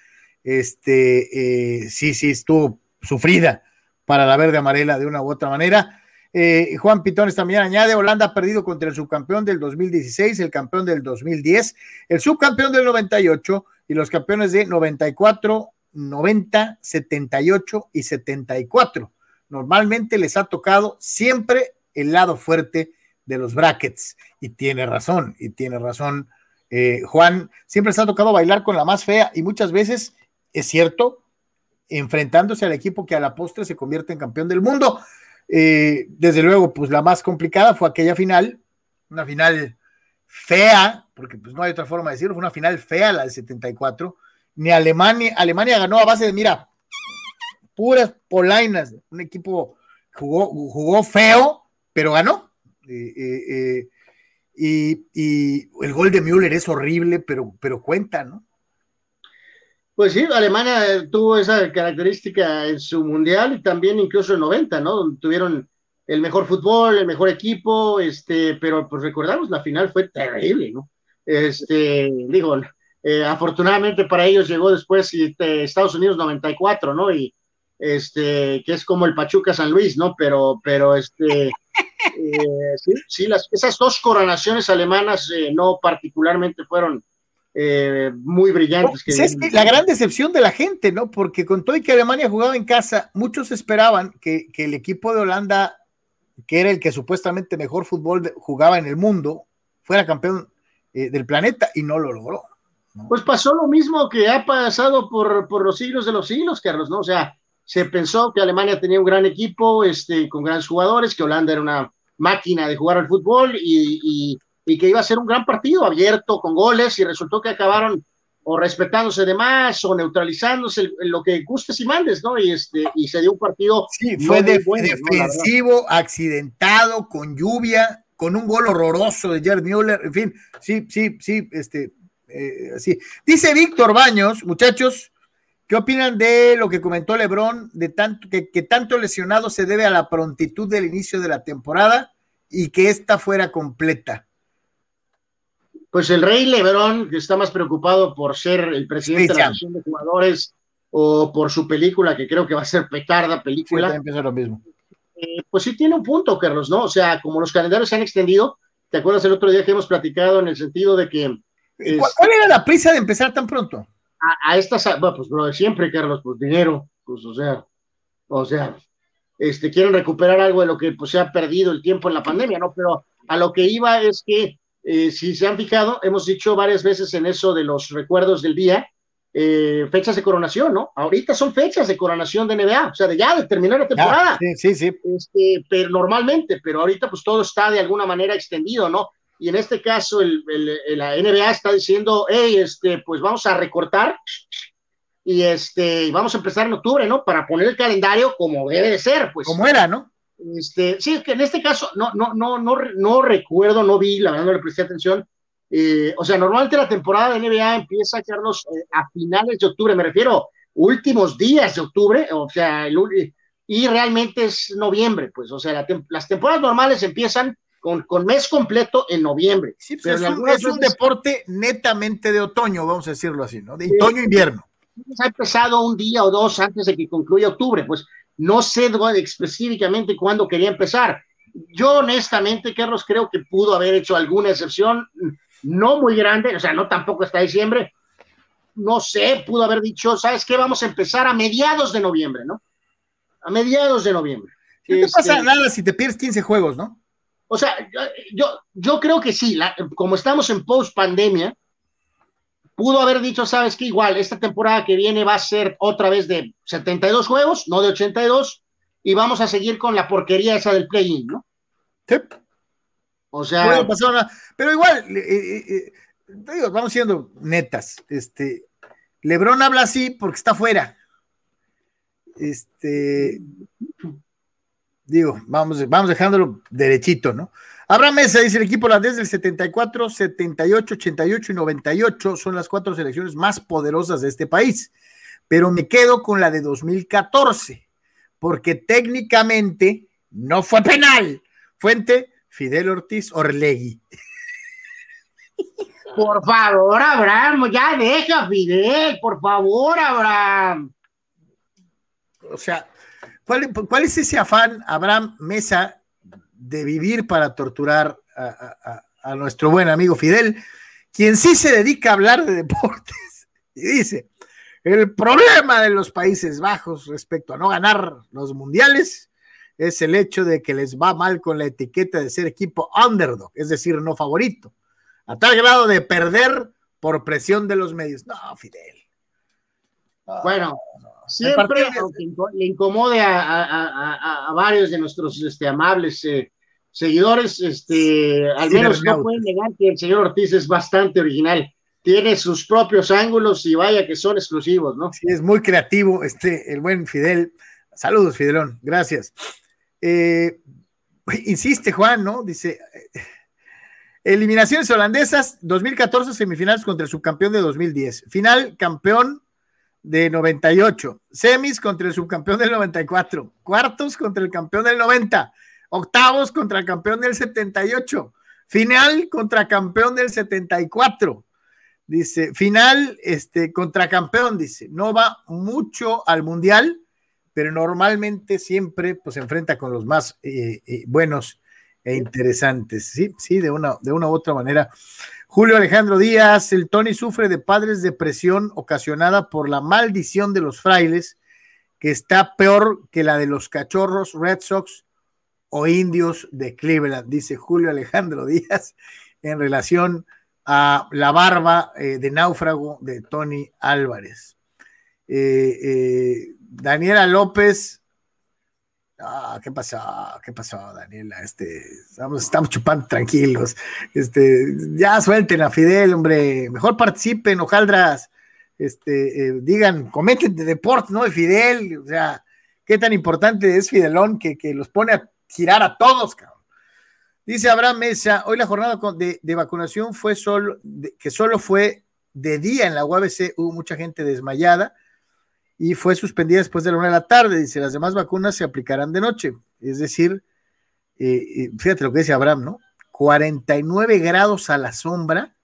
este, eh, sí, sí, estuvo sufrida para la verde amarela de una u otra manera. Eh, Juan Pitones también añade, Holanda ha perdido contra el subcampeón del 2016, el campeón del 2010, el subcampeón del 98 y los campeones de 94, 90, 78 y 74. Normalmente les ha tocado siempre el lado fuerte de los brackets y tiene razón, y tiene razón. Eh, Juan, siempre se ha tocado bailar con la más fea y muchas veces, es cierto, enfrentándose al equipo que a la postre se convierte en campeón del mundo. Eh, desde luego, pues la más complicada fue aquella final, una final fea, porque pues no hay otra forma de decirlo, fue una final fea la del 74. Ni Alemania, Alemania ganó a base de, mira, puras polainas, un equipo jugó, jugó feo, pero ganó. y, el gol de Müller es horrible, pero, pero cuenta, ¿no? Pues sí, Alemania tuvo esa característica en su mundial y también incluso en 90, ¿no? Donde tuvieron el mejor fútbol, el mejor equipo, este, pero pues recordamos, la final fue terrible, ¿no? Este, digo, eh, afortunadamente para ellos llegó después este, Estados Unidos 94, ¿no? Y este, que es como el Pachuca San Luis, ¿no? Pero, pero este, eh, sí, sí las, esas dos coronaciones alemanas eh, no particularmente fueron eh, muy brillantes. Pues la gran decepción de la gente, ¿no? Porque con todo y que Alemania jugaba en casa, muchos esperaban que, el equipo de Holanda, que era el que supuestamente mejor fútbol jugaba en el mundo, fuera campeón eh, del planeta y no lo logró. Pues pasó lo mismo que ha pasado por, los siglos de los siglos, Carlos, ¿no? O sea, se pensó que Alemania tenía un gran equipo, este, con grandes jugadores, que Holanda era una máquina de jugar al fútbol y y que iba a ser un gran partido abierto con goles y resultó que acabaron o respetándose de más o neutralizándose lo que gustes y mandes, ¿no? Y este y se dio un partido sí, fue defensivo, accidentado, con lluvia, con un gol horroroso de Jared Müller, en fin, sí, sí, sí, este, eh, sí. Dice Víctor Baños, muchachos, ¿qué opinan de lo que comentó Lebrón, de tanto que, que tanto lesionado se debe a la prontitud del inicio de la temporada y que esta fuera completa? Pues el Rey Lebrón, que está más preocupado por ser el presidente de la Asociación de Jugadores o por su película, que creo que va a ser petarda película. Sí, lo mismo. Eh, pues sí tiene un punto, Carlos, ¿no? O sea, como los calendarios se han extendido, ¿te acuerdas el otro día que hemos platicado en el sentido de que... ¿Cuál era la prisa de empezar tan pronto? A, estas, bueno, pues lo de siempre, Carlos, pues dinero, pues o sea, o sea, este, quieren recuperar algo de lo que pues, se ha perdido el tiempo en la pandemia, ¿no? Pero a lo que iba es que eh, si se han fijado, hemos dicho varias veces en eso de los recuerdos del día, eh, fechas de coronación, ¿no? Ahorita son fechas de coronación de NBA, o sea, de ya de terminar la temporada. sí, sí, sí. Este, pero normalmente, pero ahorita pues todo está de alguna manera extendido, ¿no? Y en este caso el, la NBA está diciendo, hey, este, pues vamos a recortar y este, vamos a empezar en octubre, ¿no? Para poner el calendario como debe de ser, pues. Como era, ¿no? Este, sí, que en este caso no, no, no, no, no recuerdo, no vi, la verdad no le presté atención. Eh, o sea, normalmente la temporada de NBA empieza, Carlos, eh, a finales de octubre, me refiero últimos días de octubre, o sea, y realmente es noviembre, pues, o sea, las temporadas normales empiezan con, con, mes completo en noviembre. Sí, pues pero es, un, deporte netamente de otoño, vamos a decirlo así, ¿no? De otoño-invierno. Ha empezado un día o dos antes de que concluya octubre, pues no sé específicamente cuándo quería empezar. Yo honestamente, Carlos, creo que pudo haber hecho alguna excepción, no muy grande, o sea, no tampoco hasta diciembre. No sé, pudo haber dicho, ¿sabes qué? Vamos a empezar a mediados de noviembre, ¿no? A mediados de noviembre. No te pasa este, nada si te pierdes 15 juegos, ¿no? O sea, yo, yo creo que sí, como estamos en post pandemia, Pudo haber dicho, sabes que igual, esta temporada que viene va a ser otra vez de 72 juegos, no de 82, y vamos a seguir con la porquería esa del play-in, ¿no? Sí. O sea. Pero igual, eh, eh, eh, vamos siendo netas. Este, Lebron habla así porque está fuera. Este, digo, vamos, vamos dejándolo derechito, ¿no? Abraham Mesa dice el equipo holandés del 74, 78, 88 y 98 son las cuatro selecciones más poderosas de este país, pero me quedo con la de 2014, porque técnicamente no fue penal. Fuente, Fidel Ortiz Orlegui. Por favor, Abraham, ya deja Fidel, por favor, Abraham. O sea, ¿cuál, cuál es ese afán, Abraham Mesa, de vivir para torturar a, nuestro buen amigo Fidel, quien sí se dedica a hablar de deportes? Y dice, el problema de los Países Bajos respecto a no ganar los mundiales es el hecho de que les va mal con la etiqueta de ser equipo underdog, es decir, no favorito, a tal grado de perder por presión de los medios. No, Fidel. bueno, siempre le incomode a, varios de nuestros este, amables eh, seguidores, este, al menos no pueden negar que el señor Ortiz es bastante original. Tiene sus propios ángulos y vaya que son exclusivos, ¿no? Sí, es muy creativo, este, el buen Fidel. Saludos, Fidelón, gracias. Eh, insiste Juan, ¿no? Dice, eliminaciones holandesas, 2014 semifinales contra el subcampeón de 2010, final campeón de 98, semis contra el subcampeón del 94, cuartos contra el campeón del 90, octavos contra campeón del 78, final contra campeón del 74. Dice, final este contra campeón, dice, no va mucho al mundial, pero normalmente siempre pues se enfrenta con los más eh, eh, buenos e interesantes, sí, sí, de una, de una u otra manera. Julio Alejandro Díaz, el Tony sufre de padres depresión ocasionada por la maldición de los frailes, que está peor que la de los cachorros Red Sox o indios de Cleveland, dice Julio Alejandro Díaz, en relación a la barba eh, de náufrago de Tony Álvarez. Daniela López. Ah, ¿qué pasó? ¿Qué pasó, Daniela? Este, estamos, chupando tranquilos. Este, ya suelten a Fidel, hombre. Mejor participen, ojaldras. Este, eh, digan, comenten de deporte, ¿no? De Fidel. O sea, qué tan importante es Fidelón que, los pone a girar a todos, cabrón. Dice Abraham Mesa, hoy la jornada de, vacunación fue solo, que solo fue de día en la UABC, hubo mucha gente desmayada y fue suspendida después de la una de la tarde. Dice, las demás vacunas se aplicarán de noche. Es decir, eh, eh, fíjate lo que dice Abraham, ¿no? 49 grados a la sombra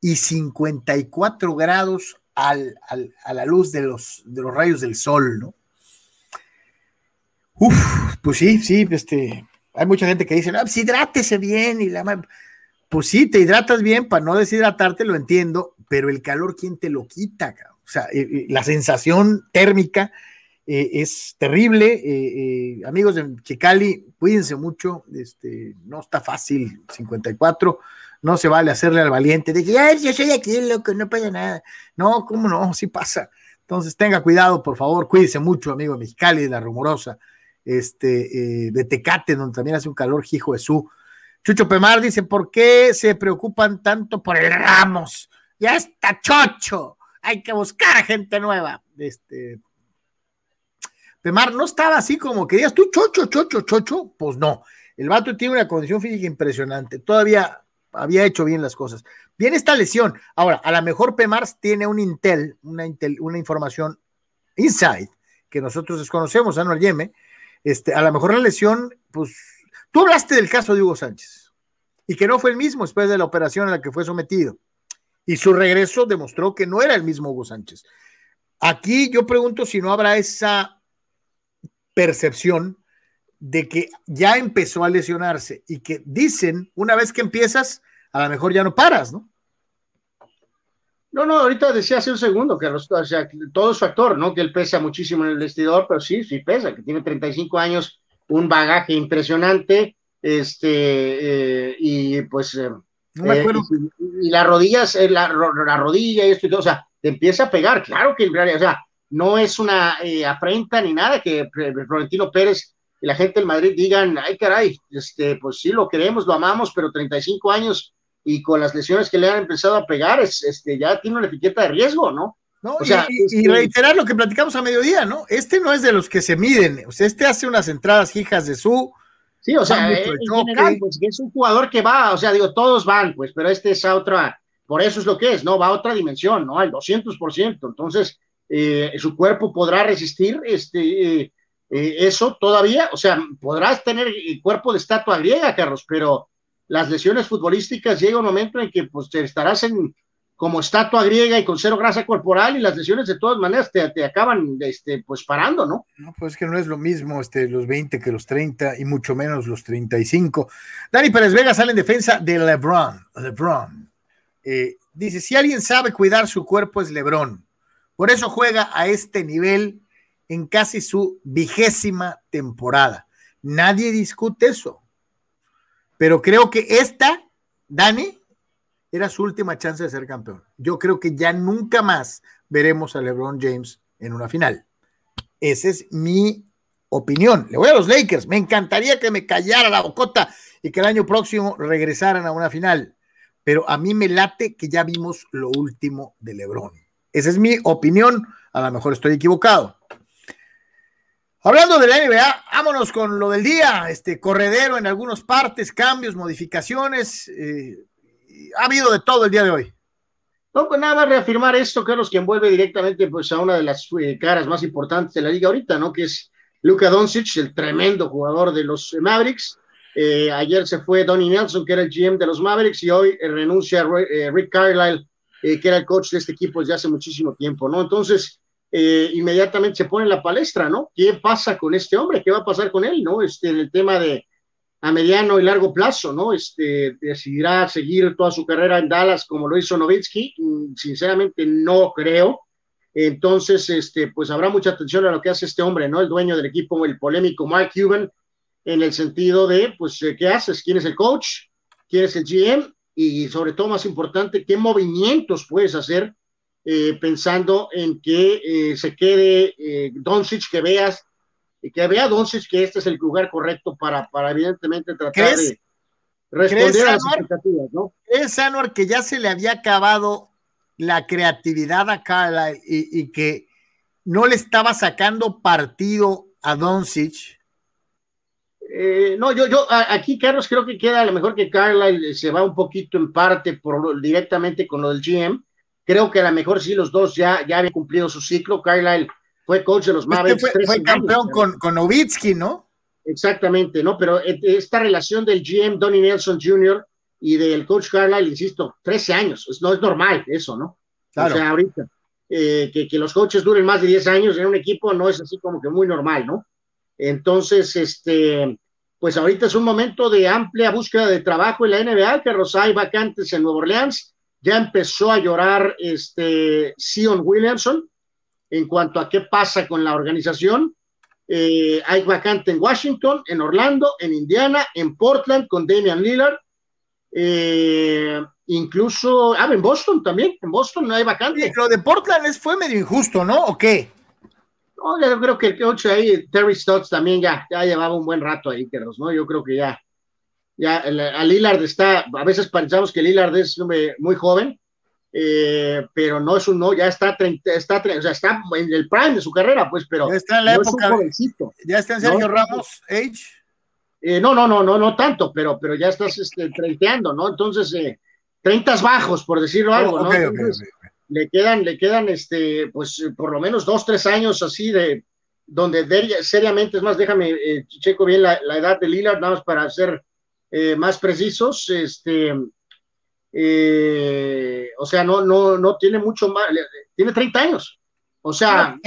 y 54 grados al, a la luz de los, de los rayos del sol, ¿no? Uf, pues sí, sí, este, hay mucha gente que dice, no, pues hidrátese bien y la pues sí, te hidratas bien para no deshidratarte, lo entiendo, pero el calor, ¿quién te lo quita? O sea, eh, eh, la sensación térmica eh, es terrible. amigos de Chicali, cuídense mucho. Este, no está fácil, 54. No se vale hacerle al valiente de que Ay, yo soy aquí, loco, no pasa nada. No, ¿cómo no? Sí pasa. Entonces tenga cuidado, por favor, cuídense mucho, amigo de Mexicali, de la rumorosa, este, de Tecate, donde también hace un calor hijo de su. Chucho Pemar dice: ¿Por qué se preocupan tanto por el Ramos? Ya está chocho hay que buscar gente nueva. Este, Pemar no estaba así como que digas tú, chocho, chocho, chocho. Pues no, el vato tiene una condición física impresionante. Todavía había hecho bien las cosas. Viene esta lesión. Ahora, a lo mejor Pemar tiene un intel, una, intel, una información inside que nosotros desconocemos, Anual Yeme. Este, a lo mejor la lesión, pues, tú hablaste del caso de Hugo Sánchez y que no fue el mismo después de la operación a la que fue sometido y su regreso demostró que no era el mismo Hugo Sánchez. Aquí yo pregunto si no habrá esa percepción de que ya empezó a lesionarse y que dicen, una vez que empiezas, a lo mejor ya no paras, ¿no? No, no, ahorita decía hace un segundo que o sea, todo es factor, ¿no? Que él pesa muchísimo en el vestidor, pero sí, sí pesa, que tiene 35 años, un bagaje impresionante, este, eh, y pues eh, no me eh, acuerdo. y, las rodillas, la, la, rodilla y esto y todo, o sea, te empieza a pegar, claro que o sea, no es una afrenta ni nada que Florentino Pérez y la gente del Madrid digan, ay caray, este, pues sí lo queremos, lo amamos, pero 35 años y con las lesiones que le han empezado a pegar, es, este, ya tiene una etiqueta de riesgo, ¿no? No, o sea, y, este reiterar lo que platicamos a mediodía, ¿no? Este no es de los que se miden, o sea, este hace unas entradas hijas de su, Sí, o sea, en general, pues es un jugador que va, o sea, digo, todos van, pues, pero este es a otra, por eso es lo que es, ¿no? Va a otra dimensión, ¿no? Al 200%. Entonces, eh, su cuerpo podrá resistir este, eh, eh, eso todavía, o sea, podrás tener el cuerpo de estatua griega, Carlos, pero las lesiones futbolísticas llega un momento en que pues te estarás en, como estatua griega y con cero grasa corporal y las lesiones de todas maneras te, te acaban este, pues parando, ¿no? No, pues que no es lo mismo este, los 20 que los 30 y mucho menos los 35. Dani Pérez Vega sale en defensa de LeBron. LeBron. Eh, dice, si alguien sabe cuidar su cuerpo es LeBron. Por eso juega a este nivel en casi su vigésima temporada. Nadie discute eso. Pero creo que esta, Dani, era su última chance de ser campeón. Yo creo que ya nunca más veremos a LeBron James en una final. Esa es mi opinión. Le voy a los Lakers. Me encantaría que me callara la bocota y que el año próximo regresaran a una final. Pero a mí me late que ya vimos lo último de LeBron. Esa es mi opinión. A lo mejor estoy equivocado. Hablando de la NBA, vámonos con lo del día. Este corredero en algunas partes, cambios, modificaciones. Eh, ha habido de todo el día de hoy. No, pues nada más reafirmar esto, Carlos, que envuelve directamente pues, a una de las eh, caras más importantes de la liga ahorita, ¿no? Que es Luka Doncic, el tremendo jugador de los Mavericks. Eh, ayer se fue Donnie Nelson, que era el GM de los Mavericks, y hoy renuncia Rick Carlisle, que era el coach de este equipo desde hace muchísimo tiempo, ¿no? Entonces, inmediatamente se pone en la palestra, ¿no? ¿Qué pasa con este hombre? ¿Qué va a pasar con él, no? Este, en el tema de, a mediano y largo plazo, ¿no? Este, decidirá seguir toda su carrera en Dallas como lo hizo Novitsky, mm, sinceramente no creo. Entonces, este, pues habrá mucha atención a lo que hace este hombre, ¿no? El dueño del equipo, el polémico Mark Cuban, en el sentido de, pues, eh, ¿qué haces? ¿Quién es el coach? ¿Quién es el GM? Y sobre todo, más importante, ¿qué movimientos puedes hacer eh, pensando en que eh, se quede Doncic, que veas y que vea Doncic que este es el lugar correcto para, para evidentemente tratar de responder a las expectativas, ¿no? Es Anuar que ya se le había acabado la creatividad a Carla y, que no le estaba sacando partido a Doncic. Eh, no, yo, yo aquí, Carlos, creo que queda a lo mejor que Carla se va un poquito en parte por, directamente con lo del GM. Creo que a lo mejor sí los dos ya, ya habían cumplido su ciclo. Carlisle fue coach de los este Mavericks. fue, campeón con, con Novitsky, ¿no? Exactamente, ¿no? Pero e, esta relación del GM Donnie Nelson Jr. y del coach Carlisle, insisto, 13 años, no es normal eso, ¿no? Claro. O sea, ahorita, eh, que, que, los coaches duren más de 10 años en un equipo no es así como que muy normal, ¿no? Entonces, este, pues ahorita es un momento de amplia búsqueda de trabajo en la NBA, que hay vacantes en Nueva Orleans, ya empezó a llorar este Sion Williamson, en cuanto a qué pasa con la organización. Eh, hay vacante en Washington, en Orlando, en Indiana, en Portland con Damian Lillard. Eh, incluso, ah, en Boston también, en Boston no hay vacante. lo de Portland es, fue medio injusto, ¿no? ¿O qué? No, yo creo que el coach ahí, Terry Stotts también ya, ya llevaba un buen rato ahí, ¿no? Yo creo que ya, ya, a Lillard está, a veces pensamos que Lillard es muy joven, eh, pero no es un no, ya está, está, o sea, está en el prime de su carrera, pues, pero ya está en la época, ya está en Sergio Ramos Age. Eh, no, no, no, no, no tanto, pero, pero ya estás este, treinteando, ¿no? Entonces, eh, treintas bajos, por decirlo oh, algo, ¿no? le quedan, le quedan, este, pues, por lo menos dos, tres años así de, donde seriamente, es más, déjame, eh, checo bien la, la, edad de Lillard, nada más para ser más precisos, este, eh, o sea, no, no, no tiene mucho más, tiene 30 años. O sea,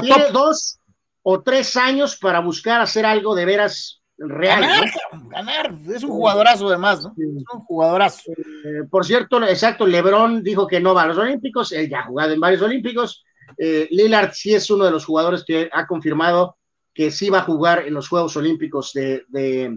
tiene, dos o tres años para buscar hacer algo de veras real. Ganar, es un jugadorazo además, ¿no? Es un jugadorazo. Eh, por cierto, exacto, Lebron dijo que no va a los Olímpicos, él ya ha jugado en varios Olímpicos. Eh, Lillard sí es uno de los jugadores que ha confirmado que sí va a jugar en los Juegos Olímpicos de, de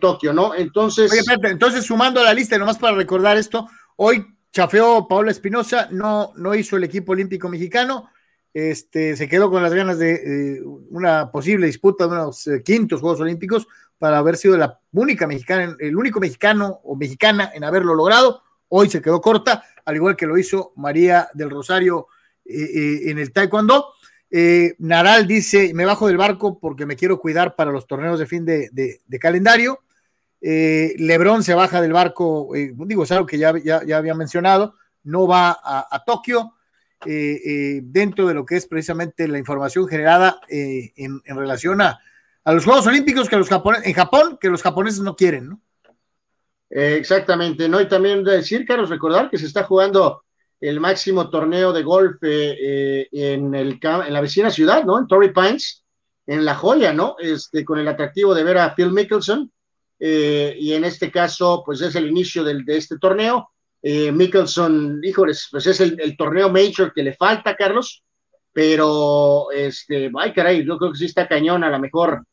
Tokio, ¿no? Entonces. entonces sumando a la lista, nomás para recordar esto, hoy chafeó Paola Espinosa, no, no hizo el equipo olímpico mexicano, este, se quedó con las ganas de una posible disputa de unos eh, quintos Juegos Olímpicos para haber sido la única mexicana, el único mexicano o mexicana en haberlo logrado. Hoy se quedó corta, al igual que lo hizo María del Rosario eh, eh, en el Taekwondo. Eh, Naral dice, me bajo del barco porque me quiero cuidar para los torneos de fin de, calendario. Eh, Lebron se baja del barco, eh, digo, es algo que ya, había mencionado, no va a, Tokio, dentro de lo que es precisamente la información generada en, relación a, los Juegos Olímpicos que los japoneses, en Japón, que los japoneses no quieren, ¿no? Eh, exactamente, ¿no? Y también decir, Carlos, recordar que se está jugando el máximo torneo de golf eh, eh, en, el, en la vecina ciudad, ¿no? En Torrey Pines, en La Joya, ¿no? Este, con el atractivo de ver a Phil Mickelson. y en este caso, pues es el inicio del, de este torneo. Mickelson, híjoles, pues es el, torneo major que le falta, Carlos, pero, este, ay, caray, yo creo que sí está cañón, a lo mejor,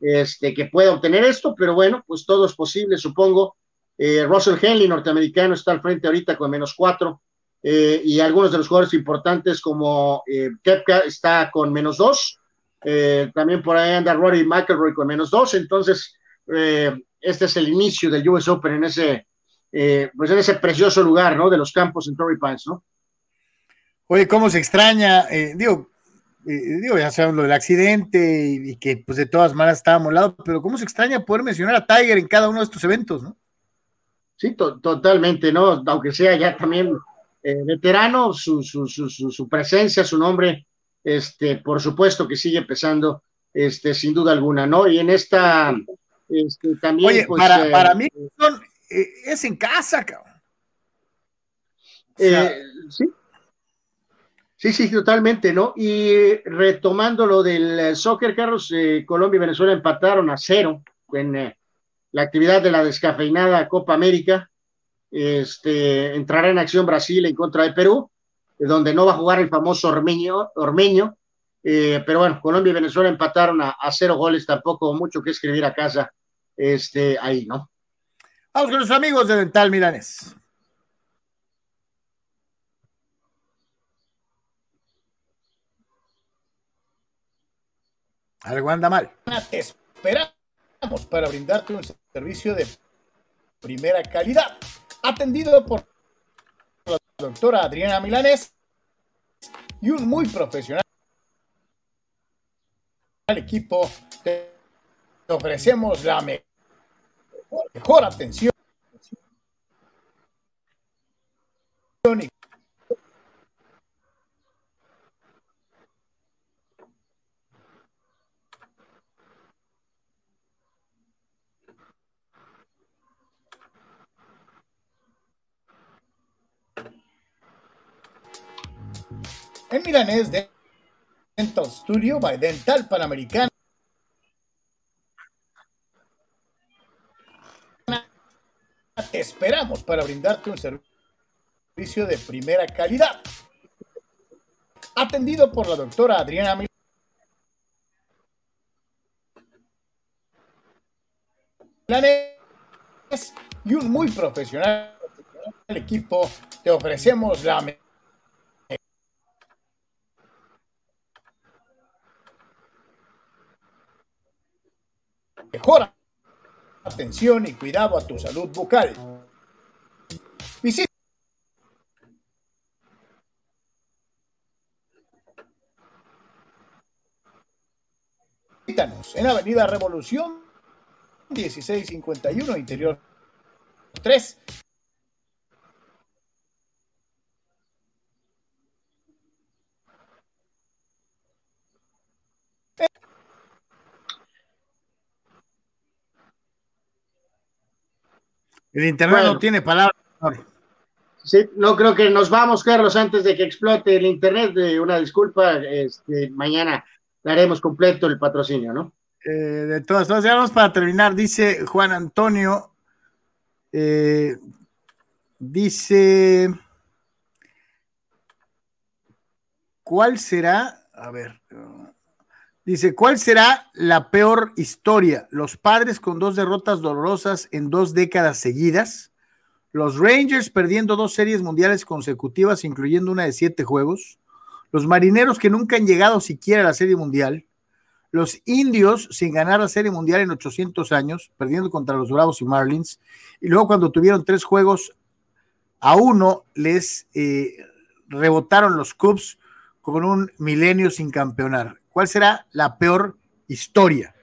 este, que pueda obtener esto, pero bueno, pues todo es posible, supongo. Eh, Russell Henley, norteamericano, está al frente ahorita con menos cuatro. Eh, y algunos de los jugadores importantes como eh, Kepka está con menos dos. Eh, también por ahí anda Rory McElroy con menos dos. Entonces, este es el inicio del US Open en ese, pues en ese precioso lugar, ¿no? De los campos en Torrey Pines, ¿no? Oye, cómo se extraña, digo, digo, ya sabemos lo del accidente y, y, que pues de todas maneras estábamos al lado, pero cómo se extraña poder mencionar a Tiger en cada uno de estos eventos, ¿no? Sí, totalmente, ¿no? Aunque sea ya también eh, veterano, su, su, su, su, presencia, su nombre, este, por supuesto que sigue pesando, este, sin duda alguna, ¿no? Y en esta, este, también. Oye, pues, para, eh, para mí son, eh, es en casa, cabrón. Sí. Sí, sí, totalmente, ¿no? Y retomando lo del soccer, Carlos, Colombia y Venezuela empataron a cero en la actividad de la descafeinada Copa América. Este, entrará en acción Brasil en contra de Perú, donde no va a jugar el famoso Ormeño, Ormeño eh, pero bueno, Colombia y Venezuela empataron a, cero goles, tampoco mucho que escribir a casa este, ahí, ¿no? Vamos con los amigos de Dental Milanes. Algo anda mal. Espera para brindarte un servicio de primera calidad, atendido por la doctora Adriana Milanes y un muy profesional equipo. Te ofrecemos la mejor atención en milanés de Dental Studio by Dental Panamericana. Te esperamos para brindarte un servicio de primera calidad. Atendido por la doctora Adriana Milanés y un muy profesional equipo. Te ofrecemos la Mejora atención y cuidado a tu salud bucal. Visítanos en Avenida Revolución 1651 Interior 3 El internet no tiene palabras. Sí, no creo que nos vamos, Carlos, antes de que explote el internet. una disculpa, este, mañana daremos completo el patrocinio, ¿no? Eh, de todas formas, ya vamos para terminar. Dice Juan Antonio, eh, dice, ¿cuál será? A ver, Dice, ¿cuál será la peor historia? ¿Los padres con dos derrotas dolorosas en dos décadas seguidas? ¿Los Rangers perdiendo dos series mundiales consecutivas, incluyendo una de siete juegos? ¿Los marineros que nunca han llegado siquiera a la serie mundial? ¿Los indios sin ganar la serie mundial en 800 años, perdiendo contra los Bravos y Marlins? Y luego cuando tuvieron tres juegos a uno, les eh, rebotaron los Cubs con un milenio sin campeonar. ¿Cuál será la peor historia?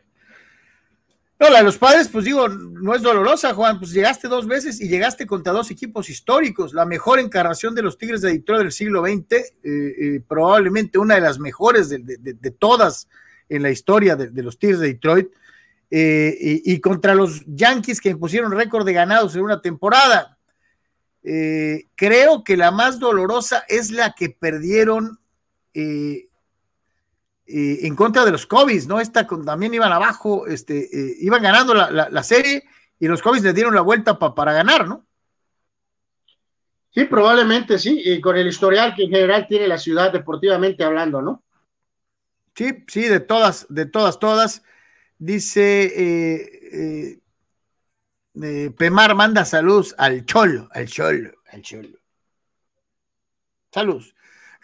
No, la de los padres, pues digo, no es dolorosa, Juan. Pues llegaste dos veces y llegaste contra dos equipos históricos. La mejor encarnación de los Tigres de Detroit del siglo XX, eh, eh, probablemente una de las mejores de, todas en la historia de, los Tigres de Detroit. eh, y, contra los Yankees que impusieron récord de ganados en una temporada. Creo que la más dolorosa es la que perdieron eh, en contra de los Cubs, ¿no? Esta también iban abajo, este, iban ganando la, serie y los Cubs le dieron la vuelta para ganar, ¿no? Sí, probablemente sí, y con el historial que en general tiene la ciudad deportivamente hablando, ¿no? Sí, sí, de todas, de todas, todas. Dice eh, eh, eh, Pemar manda saludos al Cholo, al Cholo, al Cholo. Saludos.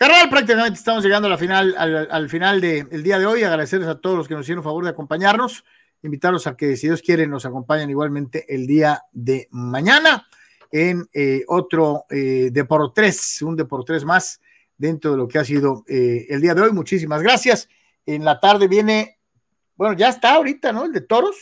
Carnal, prácticamente estamos llegando a final, al, final del día de hoy. Agradecerles a todos los que nos hicieron favor de acompañarnos. Invitarlos a que, si Dios quiere, nos acompañen igualmente el día de mañana en otro de por tres, un de por tres más dentro de lo que ha sido el día de hoy. Muchísimas gracias. En la tarde viene bueno, ya está ahorita, ¿no? El de toros.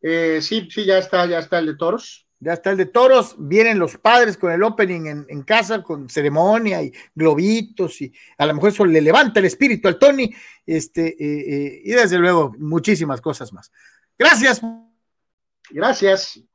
Eh, sí, sí, ya está, ya está el de toros. Ya está el de toros, vienen los padres con el opening en, casa, con ceremonia y globitos, y a lo mejor eso le levanta el espíritu al Tony, este, eh, eh, y desde luego muchísimas cosas más. Gracias. Gracias.